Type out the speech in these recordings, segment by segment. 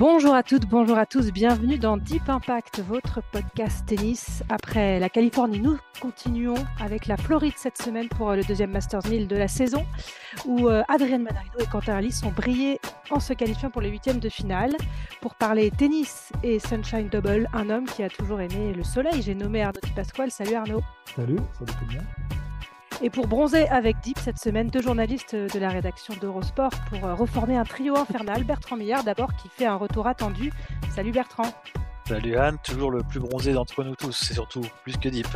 Bonjour à toutes, bonjour à tous, bienvenue dans Deep Impact, votre podcast tennis. Après la Californie, nous continuons avec la Floride cette semaine pour euh, le deuxième Masters 1000 de la saison, où euh, Adrienne Manarino et Quentin Alice ont brillé en se qualifiant pour les huitièmes de finale. Pour parler tennis et Sunshine Double, un homme qui a toujours aimé le soleil, j'ai nommé Arnaud Pasquale. Salut Arnaud. Salut, salut tout le. Et pour bronzer avec Deep cette semaine, deux journalistes de la rédaction d'Eurosport pour euh, reformer un trio infernal. Bertrand Millard d'abord qui fait un retour attendu. Salut Bertrand. Salut Anne, toujours le plus bronzé d'entre nous tous, c'est surtout plus que Deep.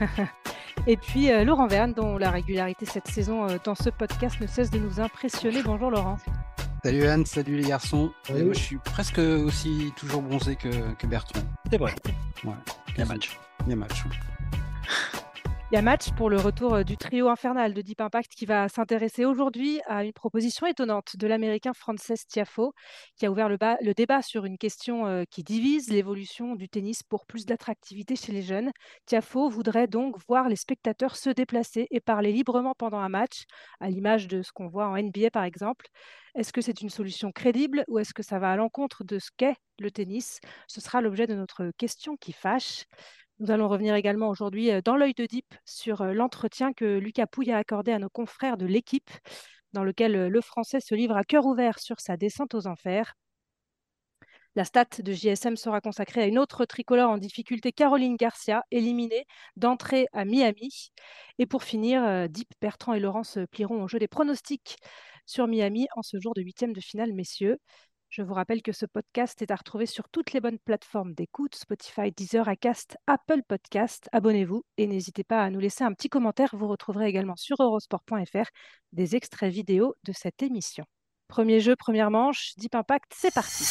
Et puis euh, Laurent Verne, dont la régularité cette saison euh, dans ce podcast ne cesse de nous impressionner. Bonjour Laurent. Salut Anne, salut les garçons. Salut. Et moi, je suis presque aussi toujours bronzé que, que Bertrand. C'est vrai, Ouais. il y a match. Il y a match. ouais. Il y a match pour le retour euh, du trio infernal de Deep Impact qui va s'intéresser aujourd'hui à une proposition étonnante de l'américain Frances Tiafoe qui a ouvert le, débat sur une question euh, qui divise l'évolution du tennis pour plus d'attractivité chez les jeunes. Tiafoe voudrait donc voir les spectateurs se déplacer et parler librement pendant un match, à l'image de ce qu'on voit en NBA par exemple. Est-ce que c'est une solution crédible ou est-ce que ça va à l'encontre de ce qu'est le tennis? Ce sera l'objet de notre question qui fâche. Nous allons revenir également aujourd'hui euh, dans l'œil de Deep sur euh, l'entretien que Lucas Pouille a accordé à nos confrères de l'équipe, dans lequel euh, le Français se livre à cœur ouvert sur sa descente aux enfers. La stat de JSM sera consacrée à une autre tricolore en difficulté, Caroline Garcia, éliminée d'entrée à Miami. Et pour finir, Deep, Bertrand et Laurent se plieront au jeu des pronostics sur Miami en ce jour de huitième de finale, messieurs. Je vous rappelle que ce podcast est à retrouver sur toutes les bonnes plateformes d'écoute, Spotify, Deezer, Acast, Apple Podcast. Abonnez-vous et n'hésitez pas à nous laisser un petit commentaire. Vous retrouverez également sur eurosport.fr des extraits vidéo de cette émission. Premier jeu, première manche, Deep Impact, c'est parti.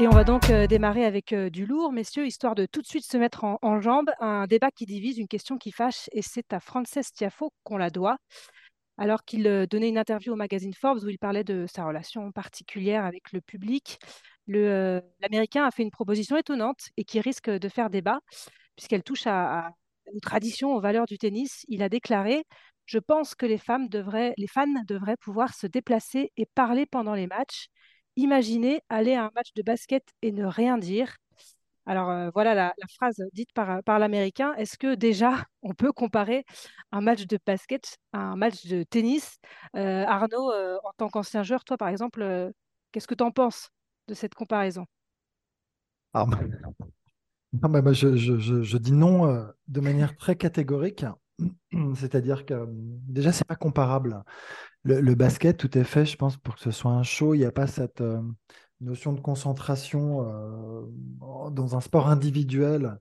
Et on va donc euh, démarrer avec euh, du lourd, messieurs, histoire de tout de suite se mettre en, en jambes. Un débat qui divise, une question qui fâche, et c'est à Frances Tiafoe qu'on la doit alors qu'il euh, donnait une interview au magazine Forbes où il parlait de sa relation particulière avec le public. Euh, L'Américain a fait une proposition étonnante et qui risque de faire débat, puisqu'elle touche à, à une tradition, aux valeurs du tennis. Il a déclaré Je pense que les, femmes devraient, les fans devraient pouvoir se déplacer et parler pendant les matchs. Imaginez aller à un match de basket et ne rien dire. Alors euh, voilà la, phrase dite par, par l'Américain. Est-ce que déjà on peut comparer un match de basket à un match de tennis? Euh, Arnaud, euh, en tant qu'ancien joueur, toi par exemple, euh, qu'est-ce que tu en penses de cette comparaison? Alors, bah, non, bah, bah, je, dis non euh, de manière très catégorique. C'est-à-dire que euh, déjà, c'est pas comparable. Le, le basket, tout est fait, je pense, pour que ce soit un show. Il n'y a pas cette euh, notion de concentration euh, dans un sport individuel.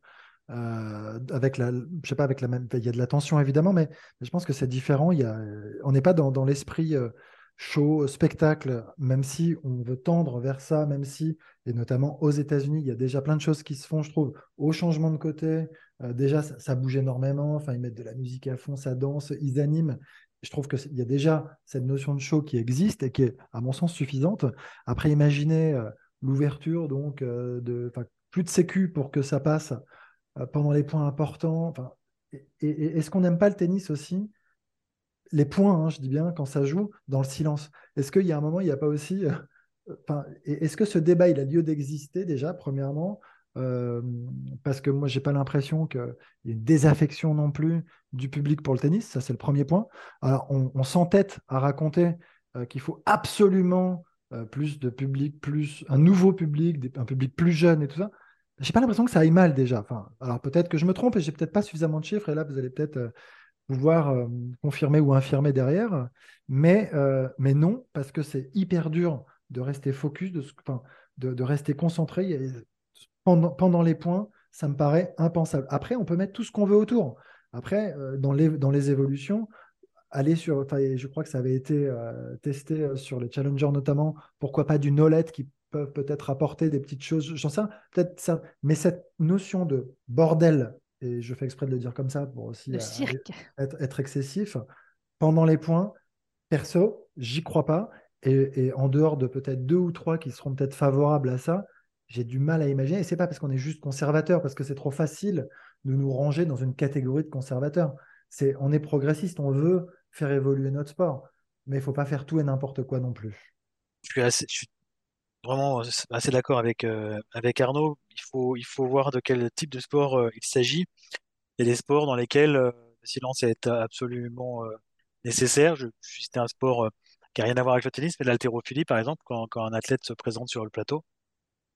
euh, avec la, je sais pas, avec la même, il y a de la tension évidemment, mais, je pense que c'est différent. Il y a, on n'est pas dans, dans l'esprit euh, show, spectacle, même si on veut tendre vers ça, même si, et notamment aux États-Unis, il y a déjà plein de choses qui se font, je trouve, au changement de côté. Euh, déjà, ça, ça bouge énormément. Enfin, ils mettent de la musique à fond, ça danse, ils animent. Je trouve qu'il y a déjà cette notion de show qui existe et qui est, à mon sens, suffisante. Après, imaginez euh, l'ouverture, donc, euh, de, plus de sécu pour que ça passe euh, pendant les points importants. Est-ce qu'on n'aime pas le tennis aussi? Les points, hein, je dis bien, quand ça joue, dans le silence. Est-ce qu'il y a un moment, il n'y a pas aussi. est-ce que ce débat, il a lieu d'exister déjà, premièrement? Parce que moi, j'ai pas l'impression qu'il y ait une désaffection non plus du public pour le tennis. Ça, c'est le premier point. Alors, on, s'entête à raconter euh, qu'il faut absolument euh, plus de public, plus un nouveau public, un public plus jeune et tout ça. J'ai pas l'impression que ça aille mal déjà. Enfin, alors peut-être que je me trompe et j'ai peut-être pas suffisamment de chiffres et là vous allez peut-être euh, pouvoir confirmer ou infirmer derrière. Mais, mais non, parce que c'est hyper dur de rester focus, de, de, de rester concentré. Pendant, pendant les points, ça me paraît impensable. Après, on peut mettre tout ce qu'on veut autour. Après, euh, dans, les, dans les évolutions, aller sur, je crois que ça avait été euh, testé euh, sur les challengers notamment, pourquoi pas du no-let qui peuvent peut-être apporter des petites choses, j'en sais peut-être ça, mais cette notion de bordel, et je fais exprès de le dire comme ça pour aussi être, excessif, pendant les points, perso, j'y crois pas, et, et en dehors de peut-être deux ou trois qui seront peut-être favorables à ça, j'ai du mal à imaginer. Et c'est pas parce qu'on est juste conservateur, parce que c'est trop facile de nous ranger dans une catégorie de conservateurs. C'est, on est progressiste, on veut faire évoluer notre sport, mais il faut pas faire tout et n'importe quoi non plus. Je suis, vraiment assez d'accord avec, euh, avec Arnaud. Il faut, il faut voir de quel type de sport euh, il s'agit. Il y a des sports dans lesquels euh, le silence est absolument nécessaire. Je, c'était un sport qui n'a rien à voir avec le tennis, mais l'haltérophilie, par exemple, quand, quand un athlète se présente sur le plateau,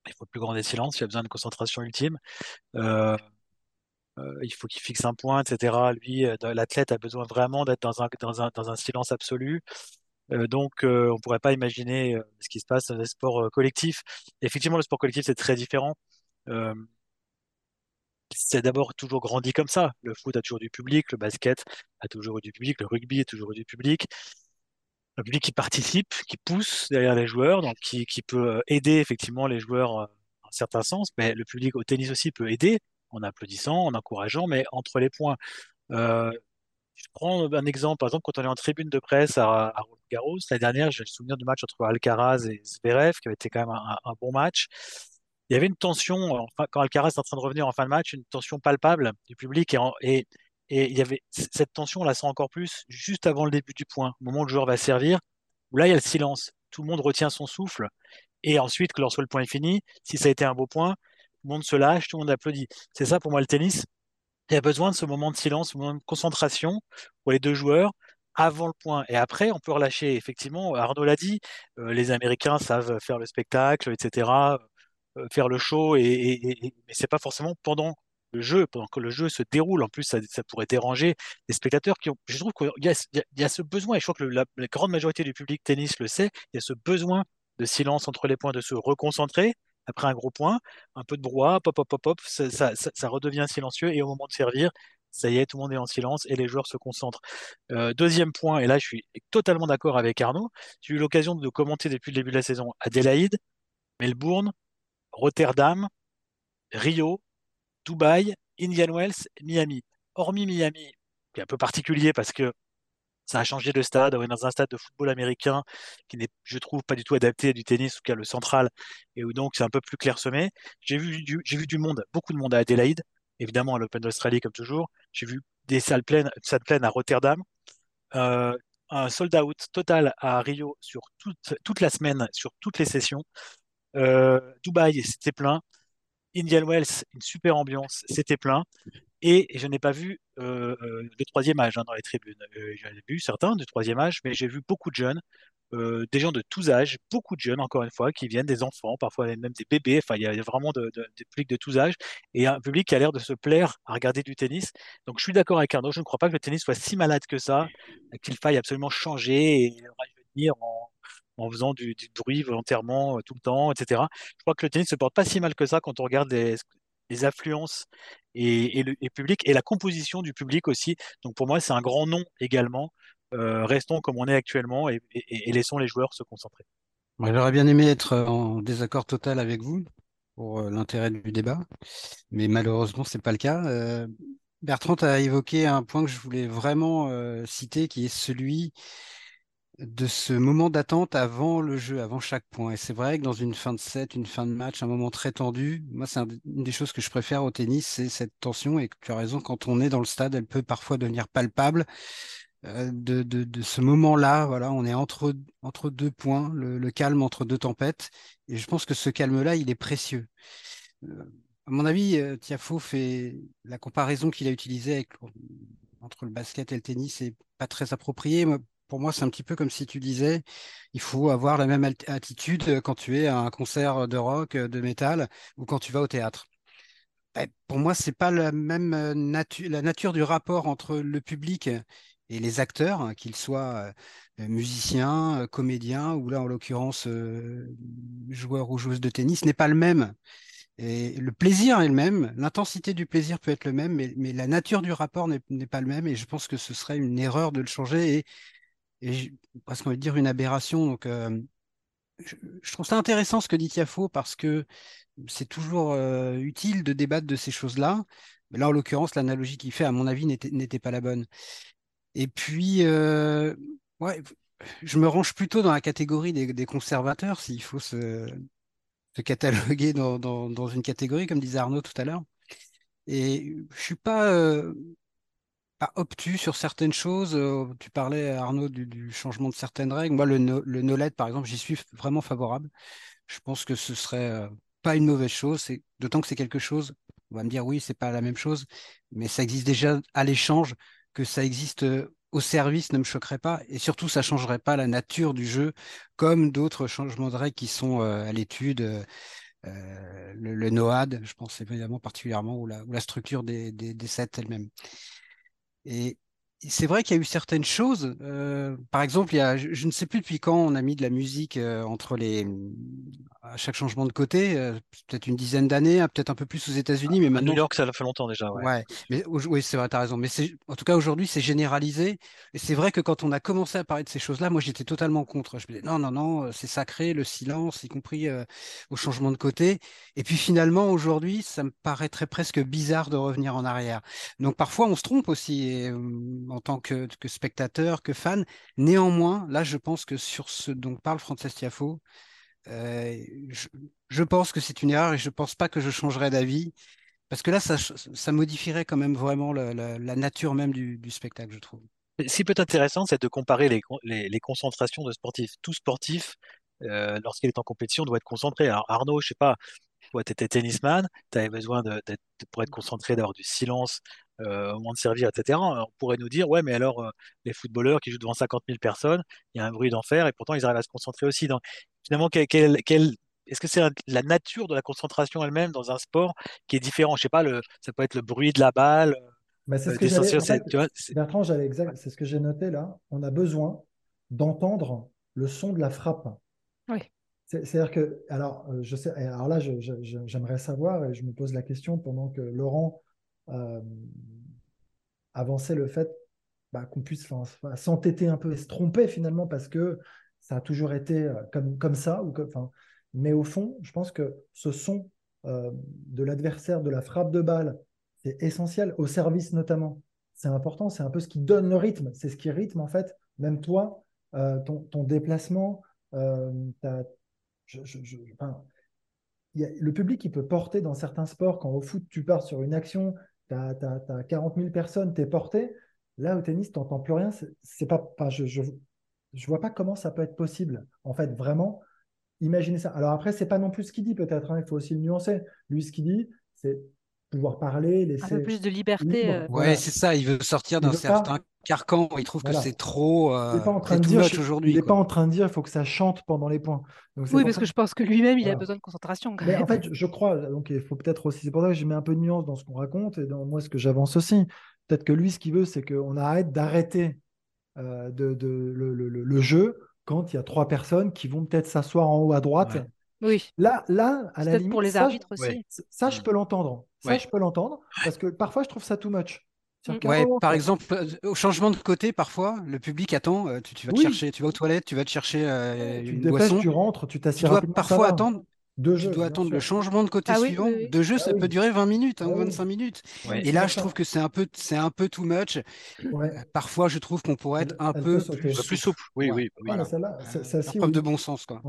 il faut plus grand des silences, il a besoin de concentration ultime. Euh, euh, il faut qu'il fixe un point, etc. Lui, euh, l'athlète a besoin vraiment d'être dans un silence absolu. donc, on ne pourrait pas imaginer ce qui se passe dans les sports collectifs. Effectivement, le sport collectif, c'est très différent. c'est d'abord toujours grandi comme ça. Le foot a toujours du public, le basket a toujours eu du public, le rugby a toujours eu du public un public qui participe, qui pousse derrière les joueurs, donc qui, peut euh, aider effectivement les joueurs euh, en certain sens, mais le public au tennis aussi peut aider en applaudissant, en encourageant, mais entre les points. Euh, je prends un exemple, par exemple, quand on est en tribune de presse à, à Roland Garros, l'année dernière, j'ai le souvenir du match entre Alcaraz et Zverev, qui avait été quand même un, un bon match. Il y avait une tension, quand Alcaraz est en train de revenir en fin de match, une tension palpable du public et et il y avait cette tension, on la sent encore plus juste avant le début du point, au moment où le joueur va servir, où là, il y a le silence. Tout le monde retient son souffle. Et ensuite, lorsque le point est fini, si ça a été un beau point, tout le monde se lâche, tout le monde applaudit. C'est ça pour moi le tennis. Il y a besoin de ce moment de silence, ce moment de concentration pour les deux joueurs avant le point. Et après, on peut relâcher. Effectivement, Arnaud l'a dit, euh, les Américains savent faire le spectacle, etc., euh, faire le show, et, et, et c'est pas forcément pendant le jeu, pendant que le jeu se déroule. En plus, ça, pourrait déranger les spectateurs qui ont. Je trouve qu'il y, y, a ce besoin, et je crois que la, grande majorité du public tennis le sait, il y a ce besoin de silence entre les points, de se reconcentrer après un gros point, un peu de brouhaha, pop, pop, pop, pop, ça, ça, redevient silencieux, et au moment de servir, ça y est, tout le monde est en silence et les joueurs se concentrent. Euh, deuxième point, et là je suis totalement d'accord avec Arnaud, j'ai eu l'occasion de commenter depuis le début de la saison Adélaïde, Melbourne, Rotterdam, Rio, Dubaï, Indian Wells, Miami. Hormis Miami, qui est un peu particulier parce que ça a changé de stade. On est dans un stade de football américain qui n'est, je trouve, pas du tout adapté à du tennis, en tout cas le central, et où donc c'est un peu plus clairsemé. J'ai vu du, monde, beaucoup de monde à Adélaïde, évidemment à l'Open d'Australie comme toujours. J'ai vu des salles pleines, salles pleines à Rotterdam. Euh, un sold out total à Rio sur toute, toute la semaine, sur toutes les sessions. Euh, Dubaï, c'était plein. Indian Wells, une super ambiance, c'était plein. Et je n'ai pas vu euh, euh, le troisième âge hein, dans les tribunes. Euh, J'en ai vu certains du troisième âge, mais j'ai vu beaucoup de jeunes, euh, des gens de tous âges, beaucoup de jeunes, encore une fois, qui viennent des enfants, parfois même des bébés. Enfin, il y a vraiment de, de, des publics de tous âges et un public qui a l'air de se plaire à regarder du tennis. Donc, je suis d'accord avec Arnaud. Je ne crois pas que le tennis soit si malade que ça, qu'il faille absolument changer et rajeunir en, en faisant du, bruit volontairement euh, tout le temps, etc. Je crois que le tennis se porte pas si mal que ça quand on regarde les, affluences et, le public et la composition du public aussi. Donc pour moi, c'est un grand nom également. Euh, restons comme on est actuellement et, laissons les joueurs se concentrer. J'aurais bien aimé être en désaccord total avec vous pour euh, l'intérêt du débat, mais malheureusement, c'est pas le cas. Bertrand a évoqué un point que je voulais vraiment citer, qui est celui de ce moment d'attente avant le jeu, avant chaque point. Et c'est vrai que dans une fin de set, une fin de match, un moment très tendu, moi, c'est une des choses que je préfère au tennis, c'est cette tension. Et tu as raison, quand on est dans le stade, elle peut parfois devenir palpable. Euh, de, ce moment-là, voilà, on est entre, deux points, le, calme entre deux tempêtes. Et je pense que ce calme-là, il est précieux. Euh, à mon avis, euh, Tiafo fait la comparaison qu'il a utilisée entre le basket et le tennis, c'est pas très approprié pour moi, c'est un petit peu comme si tu disais, il faut avoir la même attitude quand tu es à un concert de rock, de métal, ou quand tu vas au théâtre. Ben, pour moi, c'est pas la même euh, nature, la nature du rapport entre le public et les acteurs, hein, qu'ils soient euh, musiciens, euh, comédiens, ou là, en l'occurrence, joueurs ou joueuses de tennis, n'est pas le même. Et le plaisir est le même, l'intensité du plaisir peut être le même, mais, mais la nature du rapport n'est pas le même. Et je pense que ce serait une erreur de le changer et, et presque envie de dire une aberration. Donc, euh, je, trouve ça intéressant ce que dit Tiafo parce que c'est toujours euh, utile de débattre de ces choses-là. Là, en l'occurrence, l'analogie qu'il fait, à mon avis, n'était pas la bonne. Et puis, euh, ouais, je me range plutôt dans la catégorie des, conservateurs, s'il faut se, cataloguer dans, dans, une catégorie, comme disait Arnaud tout à l'heure. Et je suis pas, pas obtus sur certaines choses. Tu parlais, Arnaud, du, changement de certaines règles. Moi, le, no, le NOLED, par exemple, j'y suis vraiment favorable. Je pense que ce serait pas une mauvaise chose, d'autant que c'est quelque chose, on va me dire oui, c'est pas la même chose, mais ça existe déjà à l'échange, que ça existe au service ne me choquerait pas, et surtout ça changerait pas la nature du jeu, comme d'autres changements de règles qui sont à l'étude. Le, NOAD, je pense évidemment particulièrement, ou la, structure des, sets elles-mêmes. Et c'est vrai qu'il y a eu certaines choses. Euh, par exemple, il y a, je, je, ne sais plus depuis quand on a mis de la musique euh, entre les à chaque changement de côté, euh, peut-être une dizaine d'années, hein, peut-être un peu plus aux États-Unis, mais à maintenant. New York, ça fait longtemps déjà. Ouais. ouais mais oui, c'est vrai, tu as raison. Mais en tout cas, aujourd'hui, c'est généralisé. Et c'est vrai que quand on a commencé à parler de ces choses-là, moi, j'étais totalement contre. Je me disais non, non, non, c'est sacré, le silence, y compris au changement de côté. Et puis finalement, aujourd'hui, ça me paraîtrait presque bizarre de revenir en arrière. Donc parfois, on se trompe aussi et, en tant que, spectateur, que fan. Néanmoins, là, je pense que sur ce dont parle Frances Tiafo, euh, je, pense que c'est une erreur et je pense pas que je changerais d'avis parce que là, ça, modifierait quand même vraiment la, nature même du, spectacle, je trouve. Ce qui peut être intéressant, c'est de comparer les, concentrations de sportifs. Tout sportif, euh, lorsqu'il est en compétition, doit être concentré. Alors Arnaud, je sais pas, toi, tu étais tennisman, tu avais besoin pour être concentré, d'avoir du silence, euh, au moment de servir, etc. On pourrait nous dire, ouais, mais alors euh, les footballeurs qui jouent devant 50 000 personnes, il y a un bruit d'enfer et pourtant ils arrivent à se concentrer aussi. Finalement, quel, quel, quel est-ce que c'est la nature de la concentration elle-même dans un sport qui est différent? Je sais pas, le, ça peut être le bruit de la balle. Mais c'est ce que j'allais, en fait, tu vois, Bertrand, j'allais exact, c'est ce que j'ai noté là. On a besoin d'entendre le son de la frappe. Oui. C'est-à-dire que, alors, je sais, alors là, je, je, j'aimerais savoir, et je me pose la question pendant que Laurent euh, avançait le fait bah, qu'on puisse s'entêter un peu et se tromper finalement parce que ça a toujours été comme, comme ça. Ou que, mais au fond, je pense que ce son euh, de l'adversaire, de la frappe de balle, c'est essentiel, au service notamment. C'est important, c'est un peu ce qui donne le rythme, c'est ce qui rythme en fait, même toi, euh, ton, ton, déplacement, euh, je, le public il peut porter dans certains sports, quand au foot tu pars sur une action, tu as, as, as, 40 000 personnes, tu es porté, là au tennis, tu n'entends plus rien, c'est pas, pas je, je, je vois pas comment ça peut être possible. En fait, vraiment, imaginez ça. Alors après, c'est pas non plus ce qu'il dit peut-être, hein, il faut aussi le nuancer. Lui, ce qu'il dit, c'est pouvoir parler, laisser... Un peu plus de liberté. Euh... Ouais, voilà. c'est ça, il veut sortir d'un certain pas... carcan, il trouve voilà. que c'est trop... Euh, pas en train de dire, aujourd'hui. Il n'est pas en train de dire, il faut que ça chante pendant les points. Donc, oui, parce que je pense que lui-même, il a besoin de concentration. Mais en fait, je crois, donc il faut peut-être aussi, c'est pour ça que je mets un peu de nuance dans ce qu'on raconte et dans moi, ce que j'avance aussi. Peut-être que lui, ce qu'il veut, c'est qu'on arrête d'arrêter euh, de, de, le, le, le, jeu quand il y a trois personnes qui vont peut-être s'asseoir en haut à droite. Ouais. Oui. Là, là, à la limite, pour les ça, arbitres je, aussi. Ça, je peux l'entendre. Ça, ouais. je peux l'entendre parce que parfois, je trouve ça too much. Ouais, par exemple, au changement de côté, parfois, le public attend. Euh, tu, tu vas te oui. chercher, tu vas aux toilettes, tu vas te chercher euh, tu une dépêches, boisson. Tu rentres, tu t'assieds. Tu dois parfois attendre. De jeu, tu dois attendre sûr. le changement de côté ah, suivant. Oui, oui, de jeu, ça ah, peut durer 20 minutes hein, ou 25 minutes. Et là, je trouve que c'est un peu, c'est un peu too much. Ouais. Parfois, je trouve qu'on pourrait être un Elle peu plus, plus, souple. Oui, oui. oui. Voilà, celle-là, c'est euh, preuve de bon sens, quoi.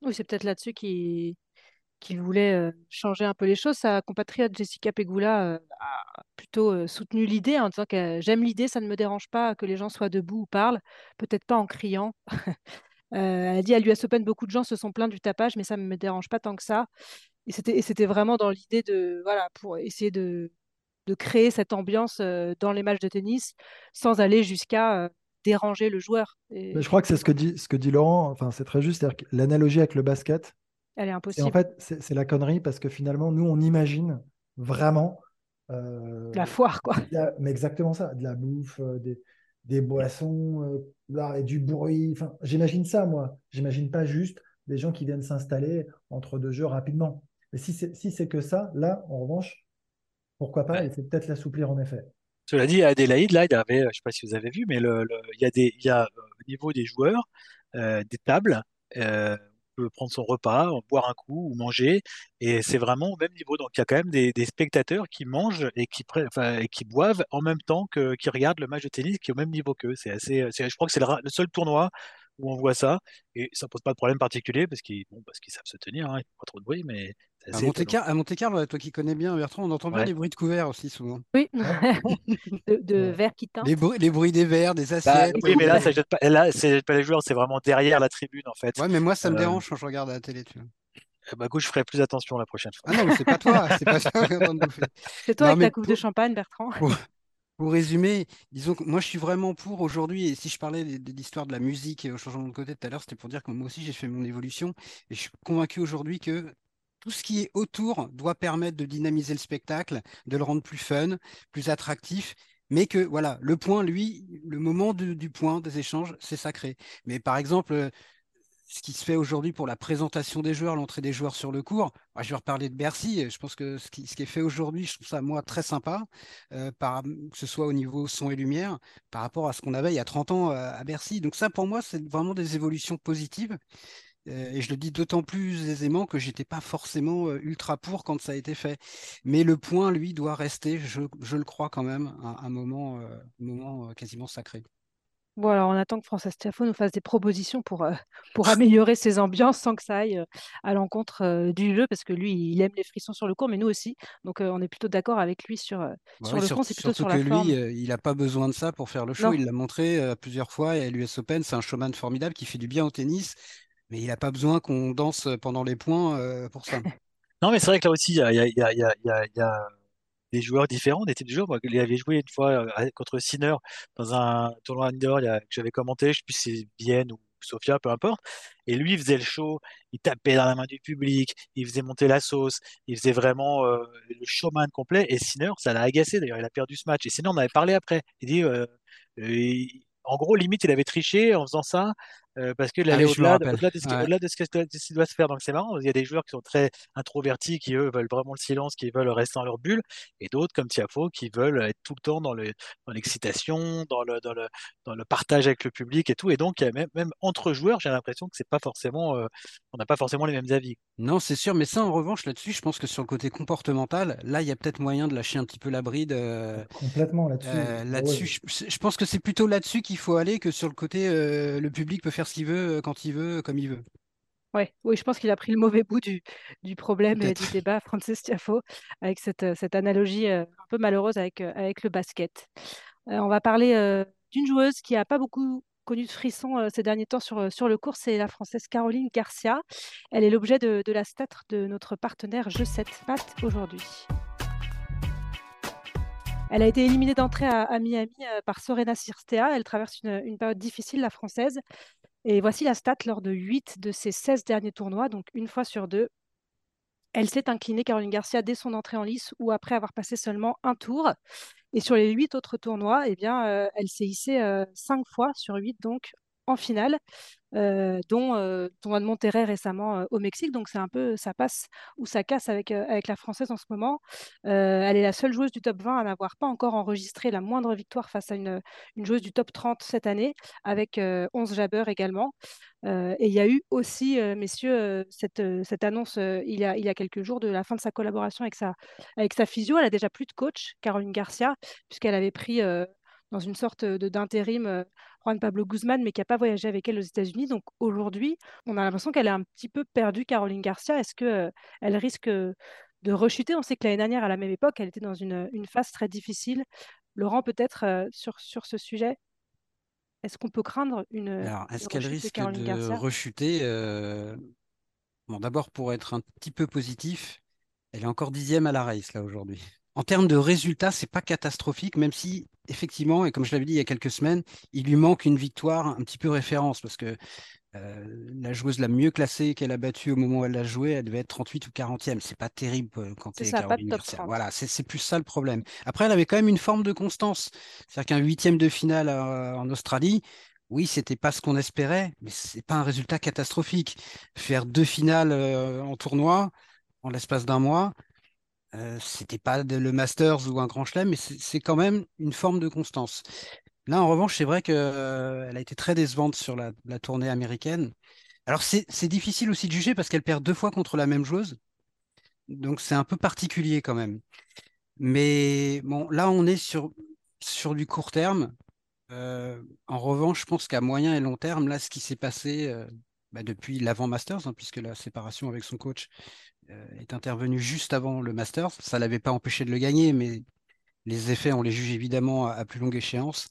Oui, c'est peut-être là-dessus qu'il qu'il voulait euh, changer un peu les choses. Sa compatriote Jessica Pegula euh, a plutôt euh, soutenu l'idée en disant que j'aime l'idée, ça ne me dérange pas que les gens soient debout ou parlent, peut-être pas en criant. elle a dit à l'US Open, beaucoup de gens se sont plaints du tapage, mais ça ne me dérange pas tant que ça. Et c'était vraiment dans l'idée de, voilà, pour essayer de, de créer cette ambiance dans les matchs de tennis sans aller jusqu'à déranger le joueur. Et... Mais je crois que c'est ce que dit, ce que dit Laurent, enfin, c'est très juste, l'analogie avec le basket, elle est impossible. Et en fait, c'est la connerie parce que finalement, nous, on imagine vraiment. Euh, la foire, quoi. La, mais exactement ça, de la bouffe, euh, des, des, boissons, euh, là, et du bruit. Enfin, j'imagine ça, moi. J'imagine pas juste des gens qui viennent s'installer entre deux jeux rapidement. Mais si c'est si c'est que ça, là, en revanche, pourquoi pas, Ouais. et c'est peut-être l'assouplir en effet. Cela dit, à Adélaïde, là, il y avait, je ne sais pas si vous avez vu, mais le, le- il y a des, il y a au niveau des joueurs euh, des tables. euh, prendre son repas, boire un coup ou manger, et c'est vraiment au même niveau. Donc il y a quand même des, spectateurs qui mangent et qui, enfin, et qui boivent en même temps que qui regardent le match de tennis qui est au même niveau qu'eux. C'est assez, c'est- je crois que c'est le seul tournoi où on voit ça, et ça pose pas de problème particulier parce qu'ils bon, parce qu'ils savent se tenir, hein, ils font pas trop de bruit, mais c'est À assez Monte, étonnant. Car- à Monte Carlo, toi qui connais bien Bertrand, on entend bien Ouais. les bruits de couverts aussi souvent. Oui, de, de Ouais. verre qui teint. Les bruits, les bruits des verres, des Bah, assiettes. oui, mais là, ça jette pas, là, ça jette pas les joueurs, c'est vraiment derrière la tribune en fait. Ouais, mais moi, ça me Euh, dérange quand je regarde à la télé, tu vois. Eh ben, écoute, je ferai plus attention la prochaine fois. Ah non, mais c'est pas toi, c'est pas ça qu'on est en train de bouffer. C'est toi Non, avec ta coupe de champagne, Bertrand. pour, pour résumer, disons que moi je suis vraiment pour aujourd'hui, et si je parlais de, l'histoire de la musique et au changement de côté tout à l'heure, c'était pour dire que moi aussi j'ai fait mon évolution, et je suis convaincu aujourd'hui que tout ce qui est autour doit permettre de dynamiser le spectacle, de le rendre plus fun, plus attractif, mais que voilà, le point, lui, le moment du, du point, des échanges, c'est sacré. Mais par exemple, euh, ce qui se fait aujourd'hui pour la présentation des joueurs, l'entrée des joueurs sur le court, moi, je vais reparler de Bercy. Je pense que ce qui, est fait aujourd'hui, je trouve ça, moi, très sympa, euh, que ce soit au niveau son et lumière, par rapport à ce qu'on avait il y a 30 ans euh, à Bercy. Donc ça, pour moi, c'est vraiment des évolutions positives. Euh, et je le dis d'autant plus aisément que j'étais pas forcément ultra pour quand ça a été fait. Mais le point, lui, doit rester, je, le crois quand même, un, moment, quasiment sacré. Bon, alors on attend que Frances Tiafoe nous fasse des propositions pour, euh, pour améliorer ses ambiances sans que ça aille euh, à l'encontre euh, du jeu, parce que lui, il aime les frissons sur le court, mais nous aussi. Donc euh, on est plutôt d'accord avec lui sur, euh, Bah sur oui, le sur- fond, c'est plutôt sur que la forme. lui, euh, il n'a pas besoin de ça pour faire le show. Non. Il l'a montré euh, plusieurs fois et à l'US Open, c'est un showman formidable qui fait du bien au tennis, mais il n'a pas besoin qu'on danse pendant les points euh, pour ça. Non, mais c'est vrai que là aussi, il y a, il y a, il y a, il y a, il y a- il y a des joueurs différents, des types de joueurs. Moi, il avait joué une fois euh, contre Sinner dans un tournoi indoor que j'avais commenté, je sais plus si c'est Vienne ou Sofia, peu importe. Et lui, il faisait le show, il tapait dans la main du public, il faisait monter la sauce, il faisait vraiment euh, le showman complet. Et Sinner, ça l'a agacé d'ailleurs, il a perdu ce match. Et Sinner on avait parlé après. Il dit, euh, en gros, limite, il avait triché en faisant ça. Euh, parce qu'il Ah allait oui, je me au-delà de, rappelle. au-delà de ce qui, Ouais. de ce doit, de ce qui doit se faire. Donc c'est marrant, il y a des joueurs qui sont très introvertis, qui eux veulent vraiment le silence, qui veulent rester dans leur bulle, et d'autres comme Tiafo qui veulent être tout le temps dans le, dans l'excitation, dans le, dans le, dans le partage avec le public et tout. Et donc même, même entre joueurs, j'ai l'impression que c'est pas forcément, euh, on n'a pas forcément les mêmes avis. Non, c'est sûr, mais ça, en revanche, là-dessus, je pense que sur le côté comportemental, là, il y a peut-être moyen de lâcher un petit peu la bride. euh, Complètement là-dessus. euh, Ah là-dessus, ouais. je, je pense que c'est plutôt là-dessus qu'il faut aller que sur le côté euh, le public peut faire ce qu'il veut, euh, quand il veut, comme il veut. Ouais, oui, je pense qu'il a pris le mauvais bout du, du problème et du débat, Frances Tiafoe, avec cette, euh, cette analogie euh, un peu malheureuse avec, avec le basket. Euh, on va parler euh, d'une joueuse qui n'a pas beaucoup connu de frissons euh, ces derniers temps sur, sur le court, c'est la Française Caroline Garcia. Elle est l'objet de, de la stat de notre partenaire Jeu 7 Pat aujourd'hui. Elle a été éliminée d'entrée à, à Miami par Sorena Cirstea. Elle traverse une, une période difficile, la Française. Et voici la stat lors de 8 de ses 16 derniers tournois, donc une fois sur deux. Elle s'est inclinée, Caroline Garcia, dès son entrée en lice ou après avoir passé seulement un tour. Et sur les huit autres tournois, eh bien, euh, elle s'est hissée euh, cinq fois sur huit, donc en finale, euh, dont euh, de Monterrey récemment euh, au Mexique. Donc c'est un peu, ça passe ou ça casse avec, euh, avec la Française en ce moment. Elle est la seule joueuse du top 20 à n'avoir pas encore enregistré la moindre victoire face à une, joueuse du top 30 cette année, avec euh, 11 jabbeurs également. Et il y a eu aussi, messieurs, cette, cette annonce il, y a, il y a quelques jours de la fin de sa collaboration avec sa, avec sa physio. Elle a déjà plus de coach, Caroline Garcia, puisqu'elle avait pris dans une sorte de- d'intérim Juan Pablo Guzman, mais qui n'a pas voyagé avec elle aux États-Unis. Donc aujourd'hui, on a l'impression qu'elle est un petit peu perdue, Caroline Garcia. Est-ce qu'elle elle risque de rechuter? On sait que l'année dernière, à la même époque, elle était dans une, une phase très difficile. Laurent, peut-être sur, sur ce sujet, est-ce qu'on peut craindre une, Alors, est-ce qu'elle risque de Garcia? rechuter euh, Bon, d'abord, pour être un petit peu positif, elle est encore dixième à la race, là, aujourd'hui. En termes de résultats, c'est pas catastrophique, même si, effectivement, et comme je l'avais dit il y a quelques semaines, il lui manque une victoire un petit peu référence, parce que euh, la joueuse la mieux classée qu'elle a battue au moment où elle l'a joué, elle devait être 38 ou 40e. C'est pas terrible euh, quand tu es ça, Caroline top Garcia. 30. Voilà, c'est c'est plus ça le problème. Après, elle avait quand même une forme de constance. C'est-à-dire qu'un huitième de finale euh, en Australie, oui, c'était pas ce qu'on espérait, mais c'est pas un résultat catastrophique. Faire deux finales euh, en tournoi, en l'espace d'un mois. Euh, c'était pas le Masters ou un Grand Chelem, mais c'est quand même une forme de constance. Là, en revanche, c'est vrai qu'elle euh, a été très décevante sur la, tournée américaine. Alors, c'est difficile aussi de juger parce qu'elle perd deux fois contre la même joueuse. Donc, c'est un peu particulier quand même. Mais bon, là, on est sur, du court terme. Euh, en revanche, je pense qu'à moyen et long terme, là, ce qui s'est passé bah, depuis l'avant Masters, hein, puisque la séparation avec son coach est intervenue juste avant le Masters, ça ne l'avait pas empêché de le gagner, mais les effets, on les juge évidemment à, plus longue échéance.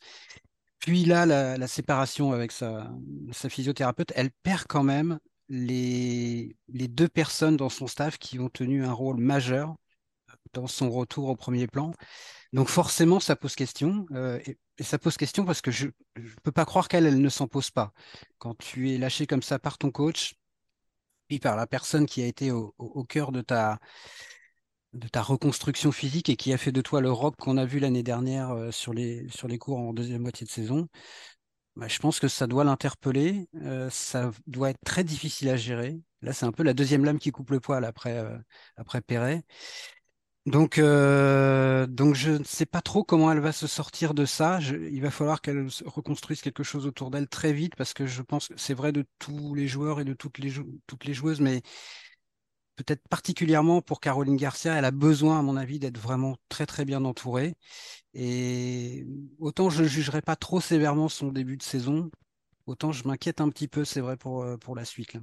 Puis là, la, séparation avec sa, physiothérapeute, elle perd quand même les, deux personnes dans son staff qui ont tenu un rôle majeur dans son retour au premier plan. Donc forcément, ça pose question. Euh, et, ça pose question parce que je ne peux pas croire qu'elle elle ne s'en pose pas. Quand tu es lâché comme ça par ton coach, puis par la personne qui a été au, cœur de ta, de ta reconstruction physique et qui a fait de toi le rock qu'on a vu l'année dernière euh, sur, les, cours en deuxième moitié de saison, bah, je pense que ça doit l'interpeller. Euh, ça doit être très difficile à gérer. Là, c'est un peu la deuxième lame qui coupe le poil après, après Perret. Donc, euh, donc je ne sais pas trop comment elle va se sortir de ça. il va falloir qu'elle reconstruise quelque chose autour d'elle très vite parce que je pense que c'est vrai de tous les joueurs et de toutes les, toutes les joueuses, mais peut-être particulièrement pour Caroline Garcia, elle a besoin, à mon avis, d'être vraiment très très bien entourée. Et autant je ne jugerai pas trop sévèrement son début de saison, autant je m'inquiète un petit peu, c'est vrai, pour, euh, pour la suite. Là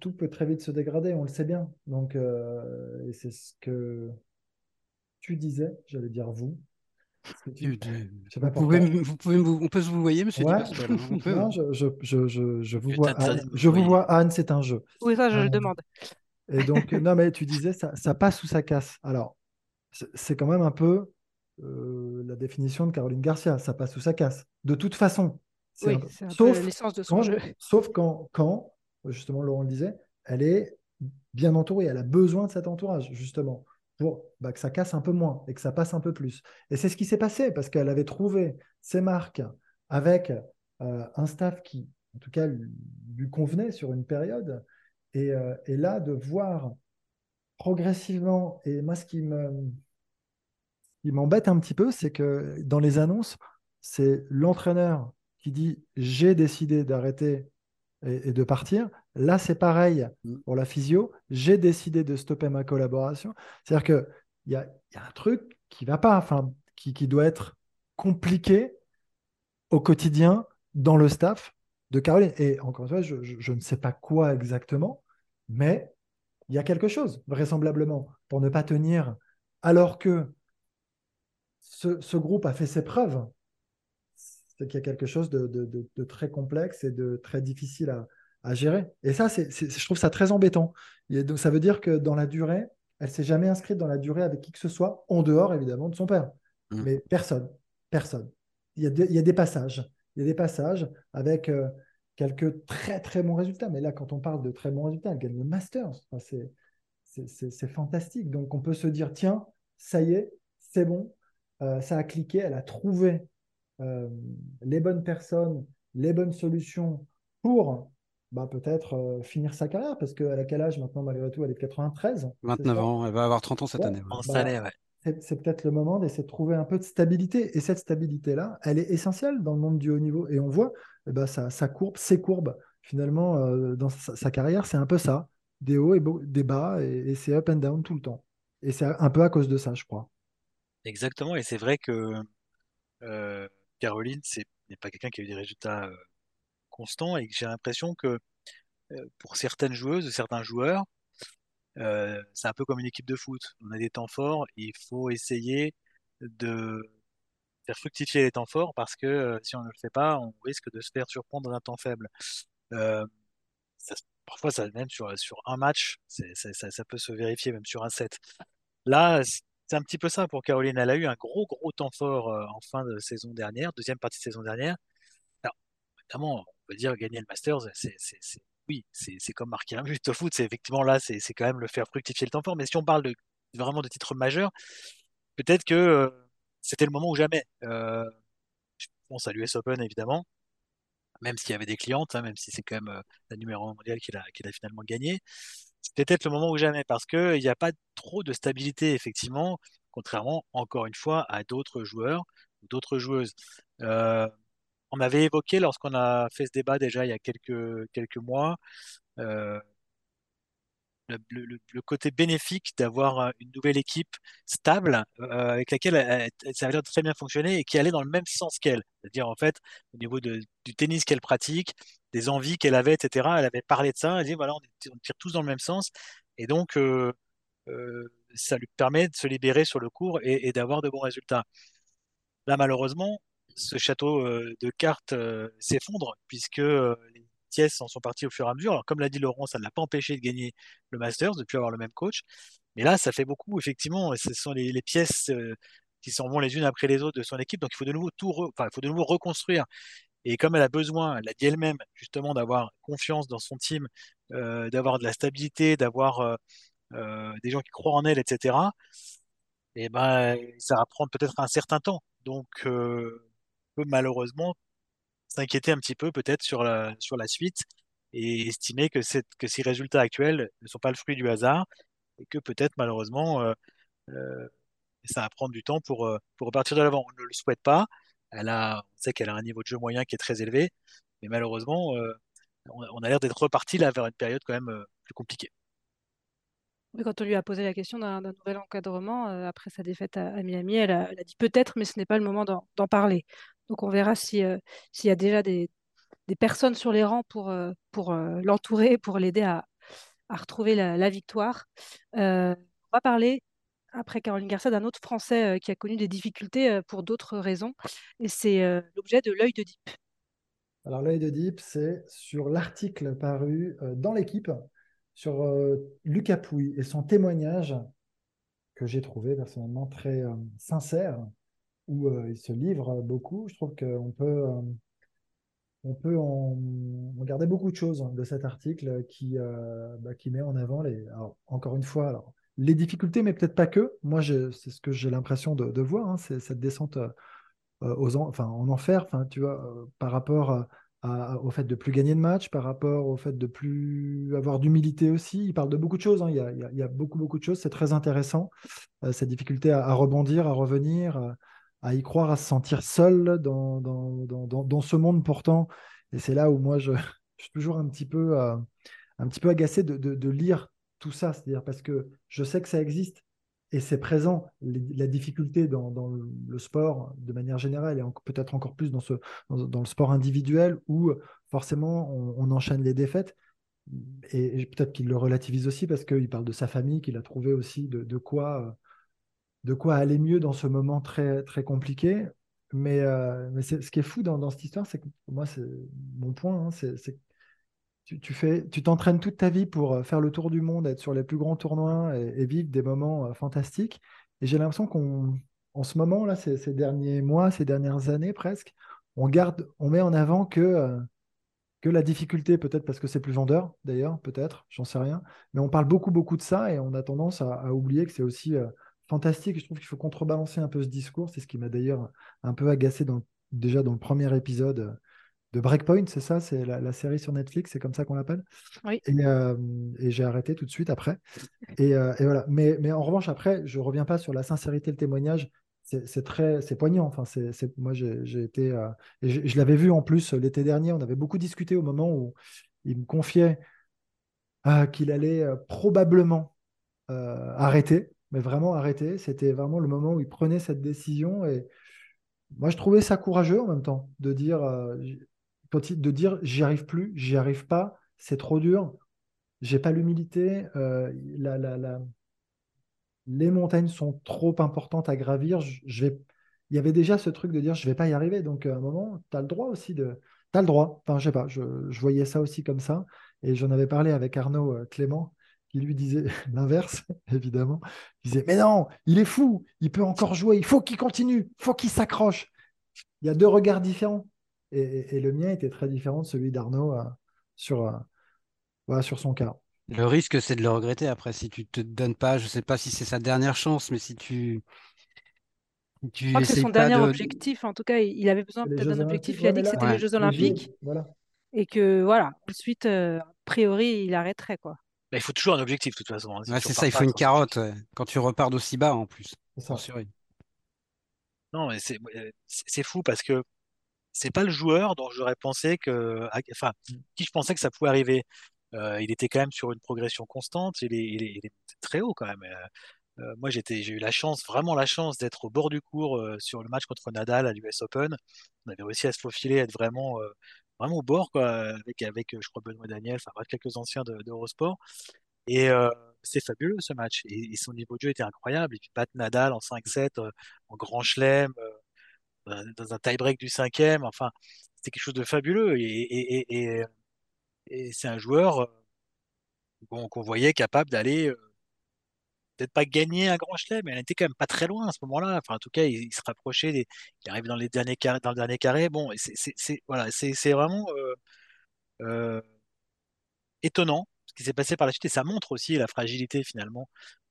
tout peut très vite se dégrader, on le sait bien. Donc, euh, et c'est ce que tu disais, j'allais dire vous. vous, pouvez, vous pouvez, on peut se vous voyez, monsieur ouais. non, je, je, je, je, vous vois, Anne. Je vous vois, Anne, c'est un jeu. Oui, ça, je le euh, demande. Et donc, non, mais tu disais, ça, ça passe ou ça casse. Alors, c'est quand même un peu euh, la définition de Caroline Garcia, ça passe ou ça casse. De toute façon. Oui, sauf, l'essence de son jeu. Sauf quand, quand justement, Laurent le disait, elle est bien entourée, elle a besoin de cet entourage, justement, pour bah, que ça casse un peu moins et que ça passe un peu plus. Et c'est ce qui s'est passé, parce qu'elle avait trouvé ses marques avec euh, un staff qui, en tout cas, lui, convenait sur une période. Euh, et, là, de voir progressivement, et moi, ce qui me qui m'embête un petit peu, c'est que dans les annonces, c'est l'entraîneur qui dit j'ai décidé d'arrêter et, de partir. Là, c'est pareil mm. pour la physio. J'ai décidé de stopper ma collaboration. C'est-à-dire qu'il y a, y a un truc qui va pas, enfin, qui, qui doit être compliqué au quotidien dans le staff de Caroline. Et encore une fois, je, je, ne sais pas quoi exactement, mais il y a quelque chose, vraisemblablement, pour ne pas tenir, alors que ce, ce groupe a fait ses preuves c'est qu'il y a quelque chose de, très complexe et de très difficile à, gérer. Et ça, c'est, je trouve ça très embêtant. Et donc, ça veut dire que dans la durée, elle s'est jamais inscrite dans la durée avec qui que ce soit, en dehors évidemment de son père. Mmh. Mais personne, personne. Il y, a il y, a des passages. Il y a des passages avec euh, quelques très très bons résultats. Mais là, quand on parle de très bons résultats, elle gagne le Masters. c'est, c'est, fantastique. Donc on peut se dire, tiens, ça y est, c'est bon, euh, ça a cliqué, elle a trouvé euh, les bonnes personnes, les bonnes solutions pour bah, peut-être euh, finir sa carrière, parce qu'elle a quel âge maintenant, malgré tout? Elle est de 93 29 ans, elle va avoir 30 ans cette année. Bah, c'est peut-être le moment d'essayer de trouver un peu de stabilité. Et cette stabilité-là, elle est essentielle dans le monde du haut niveau. Et on voit eh ben, sa, courbe, ses courbes, finalement, euh, dans sa, carrière, c'est un peu ça. Des hauts et des bas, et, et c'est up and down tout le temps. Et c'est un peu à cause de ça, je crois. Exactement. Et c'est vrai que Caroline, c'est n'est pas quelqu'un qui a eu des résultats euh, constants et j'ai l'impression que euh, pour certaines joueuses, certains joueurs, euh, c'est un peu comme une équipe de foot. On a des temps forts, il faut essayer de faire fructifier les temps forts parce que si on ne le fait pas, on risque de se faire surprendre dans un temps faible. parfois, ça même sur, un match, ça, ça, peut se vérifier même sur un set. Là, c'est un petit peu ça pour Caroline. Elle a eu un gros, gros temps fort euh, en fin de saison dernière, deuxième partie de saison dernière. Alors, évidemment, on peut dire gagner le Masters, c'est, oui, c'est comme marquer un but au foot. C'est effectivement là, c'est quand même le faire fructifier le temps fort. Mais si on parle vraiment de titres majeurs, peut-être que euh, c'était le moment ou jamais. Euh, je pense à l'US Open, évidemment, même s'il y avait des clientes, hein, même si c'est quand même la numéro 1 mondiale qu'il a, a finalement gagné. C'est peut-être le moment ou jamais parce qu'il n'y a pas trop de stabilité, effectivement, contrairement, encore une fois, à d'autres joueurs ou d'autres joueuses. Euh, on avait évoqué lorsqu'on a fait ce débat déjà il y a quelques, quelques mois, euh, le, côté bénéfique d'avoir euh, une nouvelle équipe stable euh, avec laquelle ça avait très bien fonctionné et qui allait dans le même sens qu'elle. C'est-à-dire, en fait, au niveau du tennis qu'elle pratique, des envies qu'elle avait, etc., elle avait parlé de ça. Elle dit voilà, on, tire tous dans le même sens. Et donc, euh, ça lui permet de se libérer sur le cours et, d'avoir de bons résultats. Là, malheureusement, ce château de cartes s'effondre puisque les pièces en sont parties au fur et à mesure. Alors, comme l'a dit Laurent, ça ne l'a pas empêché de gagner le Masters, de plus avoir le même coach. Mais là, ça fait beaucoup, effectivement. Ce sont les, pièces euh, qui s'en vont les unes après les autres de son équipe. Donc, il faut de nouveau tout, enfin, il faut de nouveau reconstruire. Et comme elle a besoin, elle l'a dit elle-même, justement, d'avoir confiance dans son team, euh, d'avoir de la stabilité, d'avoir euh, des gens qui croient en elle, etc. Et eh ben, ça va prendre peut-être un certain temps. Donc, malheureusement s'inquiéter un petit peu peut-être sur la, sur la suite et estimer que, que ces résultats actuels ne sont pas le fruit du hasard et que peut-être malheureusement euh, euh, ça va prendre du temps pour, euh, pour repartir de l'avant. On ne le souhaite pas. Elle a, on sait qu'elle a un niveau de jeu moyen qui est très élevé, mais malheureusement, on, a l'air d'être reparti là vers une période quand même plus compliquée. Quand on lui a posé la question d'un nouvel encadrement après sa défaite à, Miami, elle a dit peut-être, mais ce n'est pas le moment d'en parler. Donc on verra euh, s'il y a déjà des, personnes sur les rangs pour, euh, euh, l'entourer, pour l'aider à, retrouver la, victoire. on va parler, après Caroline Garcia, d'un autre Français qui a connu des difficultés pour d'autres raisons. Et c'est l'objet de l'œil de Deep. Alors l'œil de Deep, c'est sur l'article paru dans l'équipe sur Lucas Pouille et son témoignage que j'ai trouvé personnellement très sincère où euh, il se livre beaucoup. Je trouve qu'on peut, euh, on peut en, garder beaucoup de choses de cet article qui, euh, bah, qui met en avant, les, encore une fois, alors, les difficultés, mais peut-être pas que. Moi, c'est ce que j'ai l'impression de, voir, hein, cette descente aux enfin, en enfer, enfin, tu vois, par rapport au fait de plus gagner de match, par rapport au fait de plus avoir d'humilité aussi. Il parle de beaucoup de choses. Hein. Il, y a, il, y a, beaucoup, beaucoup de choses. C'est très intéressant. cette difficulté à, rebondir, à revenir, à y croire, à se sentir seul dans, dans, ce monde pourtant. Et c'est là où moi, je, suis toujours un petit peu, euh, un petit peu agacé de, lire tout ça. C'est-à-dire parce que je sais que ça existe et c'est présent. la difficulté dans, le sport de manière générale et peut-être encore plus dans, ce, dans, le sport individuel où forcément on, enchaîne les défaites. Et, peut-être qu'il le relativise aussi parce qu'il parle de sa famille, qu'il a trouvé aussi de, quoi euh, de quoi aller mieux dans ce moment très, très compliqué. Mais, euh, mais ce qui est fou dans, cette histoire, c'est que moi, c'est mon point, hein, c'est tu, tu fais, tu t'entraînes toute ta vie pour euh, faire le tour du monde, être sur les plus grands tournois et, vivre des moments euh, fantastiques. Et j'ai l'impression qu'on, en ce moment là, ces, ces, derniers mois, ces dernières années presque, on garde, on met en avant que que la difficulté, peut-être parce que c'est plus vendeur, d'ailleurs, peut-être, j'en sais rien. Mais on parle beaucoup, beaucoup de ça et on a tendance à, oublier que c'est aussi fantastique. Je trouve qu'il faut contrebalancer un peu ce discours. C'est ce qui m'a d'ailleurs un peu agacé dans, déjà dans le premier épisode de Breakpoint, c'est ça? C'est la, série sur Netflix, c'est comme ça qu'on l'appelle? Oui. Euh, et, j'ai arrêté tout de suite après. Euh, et, voilà. Mais, mais, en revanche, après, je ne reviens pas sur la sincérité, le témoignage. C'est très, c'est poignant. Enfin, c'est, moi, j'ai été, euh, je, l'avais vu en plus l'été dernier. On avait beaucoup discuté au moment où il me confiait qu'il allait probablement arrêter mais vraiment arrêter. C'était vraiment le moment où il prenait cette décision. Et moi, je trouvais ça courageux en même temps de dire, euh, de j'y arrive plus, j'y arrive pas, c'est trop dur, j'ai pas l'humilité, euh, les montagnes sont trop importantes à gravir. Il y avait déjà ce truc de dire je vais pas y arriver. Donc à un moment, tu as le droit aussi de. Tu as le droit. Enfin, je sais pas, je, je, voyais ça aussi comme ça. Et j'en avais parlé avec Arnaud euh, Clément, qui lui disait l'inverse, évidemment. Il disait Mais non, il est fou, il peut encore jouer, il faut qu'il continue, il faut qu'il s'accroche. Il y a deux regards différents. Et, le mien était très différent de celui d'Arnaud euh, sur, euh, sur son cas. Le risque, c'est de le regretter après. Si tu te donnes pas, je ne sais pas si c'est sa dernière chance, mais si tu. tu je crois que c'est son dernier objectif. En tout cas, il avait besoin peut-être d'un objectif. Il a dit que c'était les Jeux Olympiques. voilà. Et que, voilà, ensuite, euh, a priori, il arrêterait. quoi. Bah, il faut toujours un objectif, de toute façon. hein. Si Ouais, tu c'est ça, il pas faut une carotte ouais, quand tu repars d'aussi bas en plus. C'est ça. Non, mais c'est fou parce que c'est pas le joueur dont j'aurais pensé que, à- enfin, qui je pensais que ça pouvait arriver. Euh, il était quand même sur une progression constante. Il est, il est, il est très haut quand même. Euh, euh, moi, j'étais, j'ai eu la chance, vraiment la chance d'être au bord du cours euh, sur le match contre Nadal à l'US Open. On avait réussi à se faufiler, être vraiment, euh, vraiment au bord, quoi, avec, avec, euh, je crois, Benoît Daniel, enfin, quelques anciens de, d'Eurosport. Et euh, c'est fabuleux ce match. Et, son niveau de jeu était incroyable. Et puis battre Nadal en 5-7, euh, en grand chelem, euh, dans un tie-break du cinquième. Enfin, c'était quelque chose de fabuleux. Et, et, et, c'est un joueur euh, qu'on voyait capable d'aller, peut-être pas gagner un grand chelem, mais elle était quand même pas très loin à ce moment-là. Enfin, en tout cas, il, se rapprochait, des, il arrive dans les derniers carrés, dans le dernier carré. Bon, c'est voilà, c'est vraiment euh, euh, étonnant ce qui s'est passé par la suite. Et ça montre aussi la fragilité finalement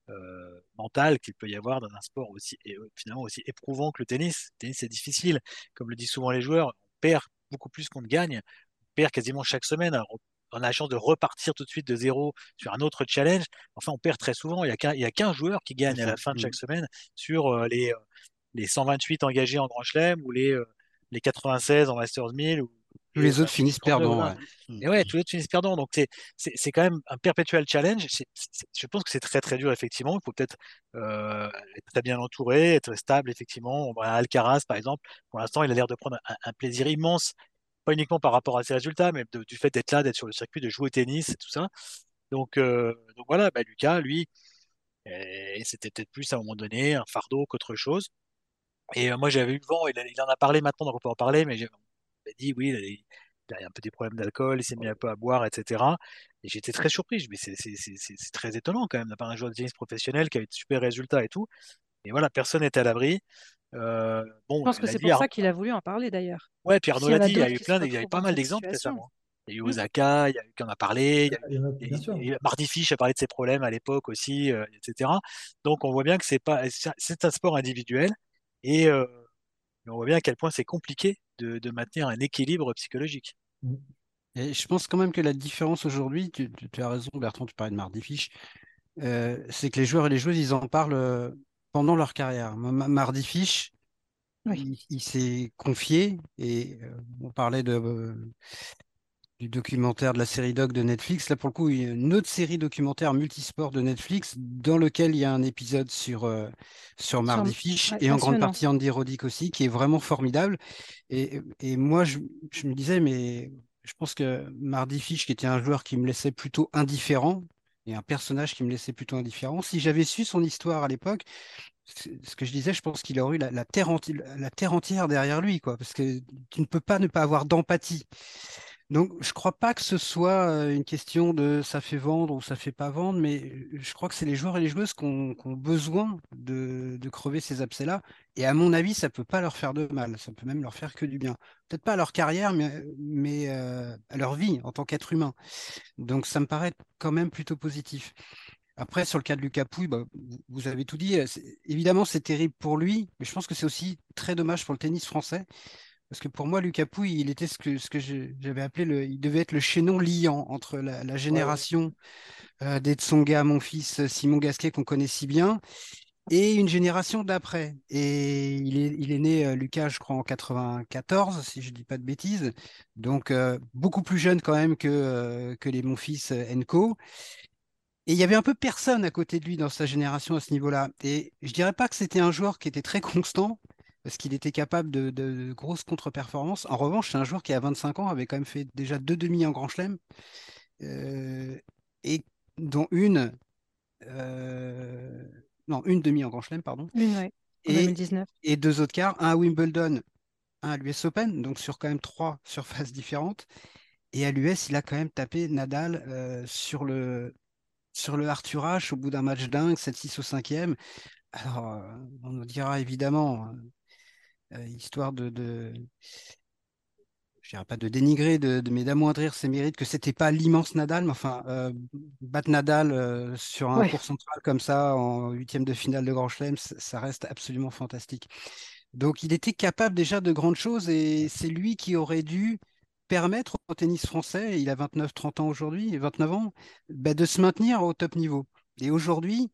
euh, mentale qu'il peut y avoir dans un sport aussi, finalement aussi éprouvant que le tennis. Le tennis, c'est difficile. Comme le disent souvent les joueurs, on perd beaucoup plus qu'on ne gagne. On perd quasiment chaque semaine. On a la chance de repartir tout de suite de zéro sur un autre challenge. Enfin, on perd très souvent. Il y a qu'un, joueur qui gagne à la fin de chaque Mm. semaine sur euh, les, euh, les 128 engagés en Grand Chelem ou les, euh, les 96 en Masters 1000 ou Tous les les autres 28, finissent 32, perdants. voilà. ouais. Et ouais, tous les autres finissent perdants. Donc, c'est, quand même un perpétuel challenge. Je pense que c'est très, très dur, effectivement. Il faut peut-être être très bien entouré, être stable, effectivement. On voit Alcaraz, par exemple. Pour l'instant, il a l'air de prendre un, un plaisir immense, pas uniquement par rapport à ses résultats, mais du fait d'être là, d'être sur le circuit, de jouer au tennis et tout ça. Donc, euh, voilà, bah, Lucas, lui, euh, c'était peut-être plus à un moment donné un fardeau qu'autre chose. Et euh, moi, j'avais eu le vent, il, en a parlé maintenant, donc on peut en parler, mais j'ai dit, oui, il il a un peu des problèmes d'alcool, il s'est mis un peu à boire, etc. Et j'étais très surpris. Je me c'est très étonnant quand même, d'avoir un joueur de tennis professionnel qui a eu de super résultats et tout. Et voilà, personne n'était à l'abri. Euh, Je pense que c'est pour Ar- ça qu'il a voulu en parler d'ailleurs. ouais, puis Arnaud l'a a dit, il y a eu plein, il y a eu retrouvent pas mal d'exemples récemment. Il y a eu. Osaka, il y a eu qui en a parlé, il y a eu, Il y a- et- et Fish a parlé de ses problèmes à l'époque aussi, euh, etc. Donc on voit bien que c'est pas, c'est un sport individuel et euh, mais on voit bien à quel point c'est compliqué de, de maintenir un équilibre psychologique. Mm. Et je pense quand même que la différence aujourd'hui, tu, tu- tu as raison Bertrand, tu parlais de Mardi Fish, euh, c'est que les joueurs et les joueuses, ils en parlent euh, pendant leur carrière. Ma- Ma- Mardi Fish, Oui. il, il s'est confié et euh, on parlait de, euh, du documentaire de la série doc de Netflix. Là, pour le coup, il y a une autre série documentaire multisport de Netflix dans lequel il y a un épisode sur, euh, sur Mardi Fish ouais, et en grande partie Andy Roddick aussi, qui est vraiment formidable. Et, et moi, je, je me disais, mais je pense que Mardi Fish, qui était un joueur qui me laissait plutôt indifférent, et un personnage qui me laissait plutôt indifférent, si j'avais su son histoire à l'époque, ce que je disais, je pense qu'il aurait eu la, terre terre entière derrière lui, quoi, parce que tu ne peux pas ne pas avoir d'empathie. Donc, je crois pas que ce soit une question de ça fait vendre ou ça fait pas vendre, mais je crois que c'est les joueurs et les joueuses qui ont, besoin de, crever ces abcès-là. Et à mon avis, ça peut pas leur faire de mal, ça peut même leur faire que du bien. Peut-être pas à leur carrière, mais, à leur vie en tant qu'être humain. Donc, ça me paraît quand même plutôt positif. Après, sur le cas de Lucas Pouille, bah, vous- avez tout dit. Évidemment, c'est terrible pour lui, mais je pense que c'est aussi très dommage pour le tennis français. Parce que pour moi, Lucas Pouille, il était ce que, ce que je- j'avais appelé le, il devait être le chaînon liant entre la, la génération euh, des Tsonga, mon fils Simon Gasquet, qu'on connaît si bien, et une génération d'après. Et il est, il est né, euh, Lucas, je crois, en 94, si je ne dis pas de bêtises. Donc, euh, beaucoup plus jeune quand même que, euh, que les mon fils Enco. Et il y avait un peu personne à côté de lui dans sa génération à ce niveau-là. Et je dirais pas que c'était un joueur qui était très constant, parce qu'il était capable de, de- de grosses contre-performances. En revanche, c'est un joueur qui, à 25 ans, avait quand même fait déjà deux demi en Grand Chelem, euh, et dont une, euh, non, une demi en Grand Chelem, pardon, Une, ouais, en et, 2019. et deux autres quarts, un à Wimbledon, un à l'US Open, donc sur quand même trois surfaces différentes. Et à l'US, il a quand même tapé Nadal euh, sur le, sur le Arthur Ashe au bout d'un match dingue, 7-6 au cinquième. Alors, on nous dira évidemment, histoire de, de je dirais pas de dénigrer, de, de- mais d'amoindrir ses mérites, que c'était pas l'immense Nadal, mais enfin, euh, battre Nadal euh, sur un Ouais. cours central comme ça, en huitième de finale de Grand Chelem, ça reste absolument fantastique. Donc, il était capable déjà de grandes choses et c'est lui qui aurait dû permettre au tennis français, il a 29-30 ans aujourd'hui, 29 ans, bah, de se maintenir au top niveau. Et aujourd'hui,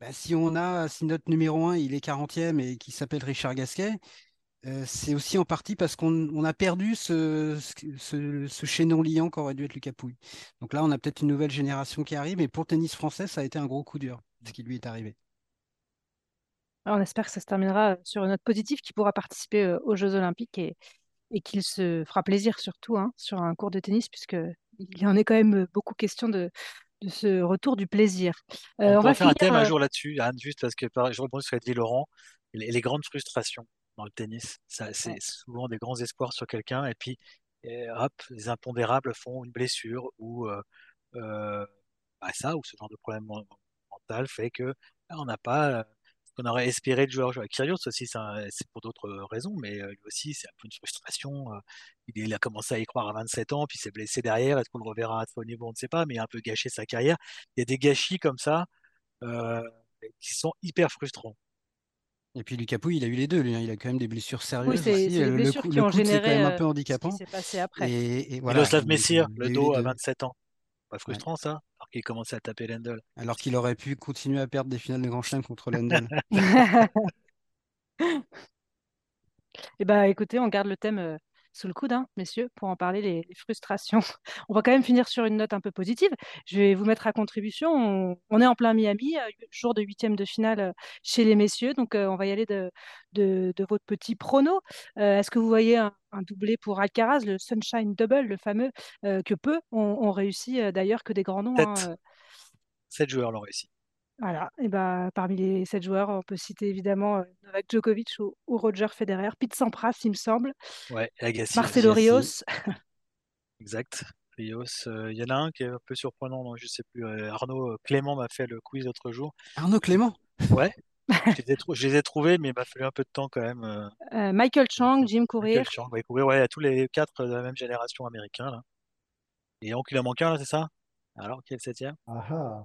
bah, si on a, si notre numéro 1, il est 40e et qui s'appelle Richard Gasquet, euh, c'est aussi en partie parce qu'on a perdu ce, ce, chaînon liant qu'aurait dû être Lucas Pouille. Donc là, on a peut-être une nouvelle génération qui arrive, mais pour le tennis français, ça a été un gros coup dur, ce qui lui est arrivé. on espère que ça se terminera sur une note positive, qui pourra participer euh, aux Jeux Olympiques et, et qu'il se fera plaisir surtout hein, sur un cours de tennis, puisqu'il en est quand même beaucoup question de, de ce retour du plaisir. Euh, on, va faire un thème un jour là-dessus, Anne, juste parce que je rebondis sur ce qu'a dit Laurent, les, les, grandes frustrations dans le tennis. C'est souvent des grands espoirs sur quelqu'un, et puis hop, les impondérables font une blessure, ou euh, euh, bah, ça, ou ce genre de problème mental fait que bah, on n'a pas qu'on aurait espéré de joueur. Kyrgios aussi, c'est pour d'autres raisons, mais lui aussi, c'est un peu une frustration. Il, a commencé à y croire à 27 ans, puis s'est blessé derrière. Est-ce qu'on le reverra à ce niveau? On ne sait pas, mais il a un peu gâché sa carrière. Il y a des gâchis comme ça qui sont hyper frustrants. Et puis Lucas Pouille, il a eu les deux. Lui, hein. Il a quand même des blessures sérieuses. Oui, c'est le, blessures qui ont généré quand même un peu handicapant. Ce qui s'est passé après. Et, et voilà, Miroslav Messire, le dos à 27 ans. Pas frustrant ça Alors qu'il commençait à taper Lendl. Alors qu'il aurait pu continuer à perdre des finales de Grand Chelem contre Lendl. eh bien, écoutez, on garde le thème euh, sous le coude, hein, messieurs, pour en parler, les, frustrations. On va quand même finir sur une note un peu positive. Je vais vous mettre à contribution. On, est en plein Miami, euh, jour de huitième de finale euh, chez les messieurs. Donc, euh, on va y aller de, de, votre petit prono. Est-ce que vous voyez un, doublé pour Alcaraz, le Sunshine Double, le fameux, que peu ont, réussi d'ailleurs, que des grands noms. Sept, Sept joueurs l'ont réussi. Voilà, et bah, parmi les sept joueurs, on peut citer évidemment Novak Djokovic ou, Roger Federer, Pete Sampras, il me semble. Ouais, Agassi. Marcelo Rios. exact. Rios. Il y en a un qui est un peu surprenant, non, je sais plus. Arnaud Clément m'a fait le quiz l'autre jour. Arnaud Clément? Ouais. je, les ai trouvés, mais il m'a fallu un peu de temps quand même. Michael Chang, Jim Courier. Michael Chang, ouais, ouais, tous les quatre de la même génération américain. Là. Et donc il en manque un, c'est ça? Alors, qui est le septième ah,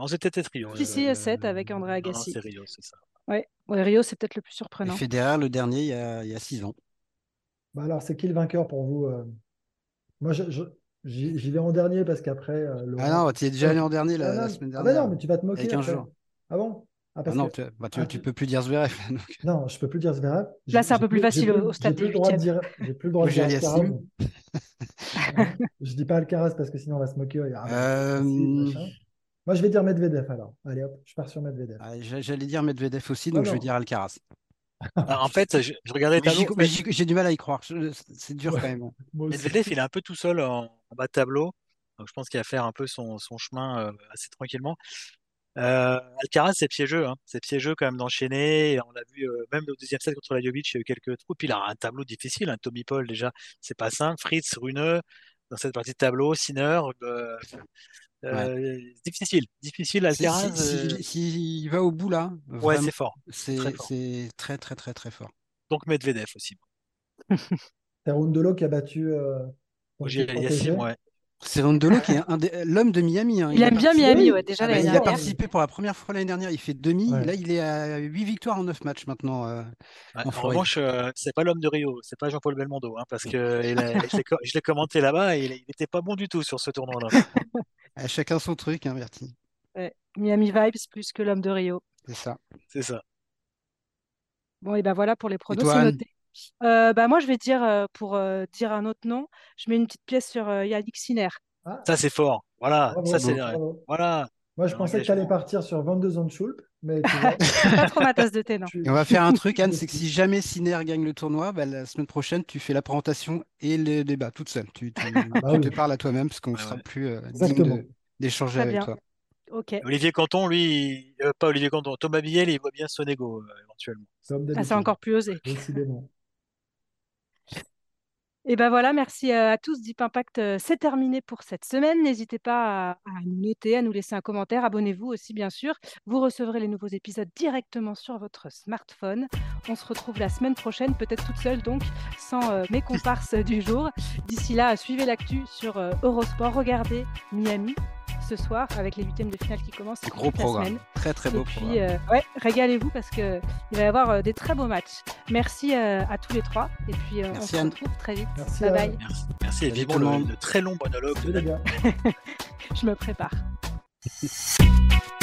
ah. Non, c'était peut-être Rio. Si, si, 7 avec André Agassi. c'est Rio, c'est ça. Ouais. Rio, c'est peut-être le plus surprenant. Et Federer, le dernier, il y a, 6 ans. Bah alors, c'est qui le vainqueur pour vous euh? Moi, j'y vais en dernier parce qu'après. Euh, ah non, tu es déjà allé en dernier la, semaine dernière. Ah bah non, mais tu vas te moquer. Avec un jour. Ah bon? Ah, ah non, tu, bah, tu, ah, peux plus dire Zverev. Non, je peux plus dire Zverev. Là, c'est un peu plus facile au stade J'ai plus le droit de dire, j'ai plus le droit de dire Alcaraz. je dis pas Alcaraz parce que sinon on va se moquer. Euh... Moi, je vais dire Medvedev alors. Allez hop, je pars sur Medvedev. Ah, j'allais dire Medvedev aussi, donc je vais dire Alcaraz. en fait, je, regardais tableau. J'ai du mal à y croire. C'est dur quand même. Medvedev, il est un peu tout seul en, bas de tableau. Donc, je pense qu'il va faire un peu son, chemin euh, assez tranquillement. Euh, Alcaraz, c'est piégeux. Hein. C'est piégeux quand même d'enchaîner. On l'a vu euh, même au deuxième set contre la Jovic, il y a eu quelques trous. Puis il a un tableau difficile. Un hein. Tommy Paul, déjà, c'est pas simple. Fritz, Runeux, dans cette partie de tableau. Sinner, euh, difficile, difficile Alcaraz. S'il si, va au bout là, ouais, c'est fort. C'est très, très, très, très, fort. Donc Medvedev aussi. C'est Rundolo qui a battu. Euh, Yassim, ouais. C'est Rundolo qui est l'homme de Miami. Hein. Il, aime bien Miami, ouais, déjà. Ah, il a participé pour la première fois l'année dernière. Il fait demi. Là, il est à 8 victoires en 9 matchs maintenant. Euh, en, revanche, euh, c'est pas l'homme de Rio, c'est pas Jean-Paul Belmondo, hein, parce que je l'ai commenté là-bas et il n'était pas bon du tout sur ce tournoi-là. chacun son truc, hein, Bertie. Miami Vibes plus que l'homme de Rio. C'est ça. C'est ça. Bon, et ben voilà pour les pronos, c'est noté. Euh, bah, moi, je vais dire, euh, pour euh, dire un autre nom, je mets une petite pièce sur Yannick Sinner. Ah. Ça, c'est fort. Voilà. ça, c'est Voilà. Moi, je pensais que tu allais partir sur 22 ans de Schulp, mais tu pas trop ma tasse de thé, non. on va faire un truc, Anne, c'est que si jamais Sinner gagne le tournoi, bah, la semaine prochaine, tu fais la présentation et le débat toute seule. Tu, bah te parles à toi-même parce qu'on ne sera plus digne d'échanger avec toi. Olivier Canton, lui, pas Olivier Canton, Thomas Biel, il voit bien son ego éventuellement. Ah, c'est encore plus osé. Et ben voilà, merci à tous. Deep Impact, c'est terminé pour cette semaine. N'hésitez pas à, nous noter, à nous laisser un commentaire. Abonnez-vous aussi, bien sûr. Vous recevrez les nouveaux épisodes directement sur votre smartphone. On se retrouve la semaine prochaine, peut-être toute seule, donc sans mes comparses du jour. D'ici là, suivez l'actu sur Eurosport. Regardez Miami ce soir avec les huitièmes de finale qui commencent. Gros programme. Très très beau Et puis, programme. euh, ouais, régalez-vous parce qu'il va y avoir euh, des très beaux matchs. Merci euh, à tous les trois. Et puis, euh, on se retrouve très vite. Merci, bye bye. Merci, merci et tout le le, très long monologue de. Je me prépare.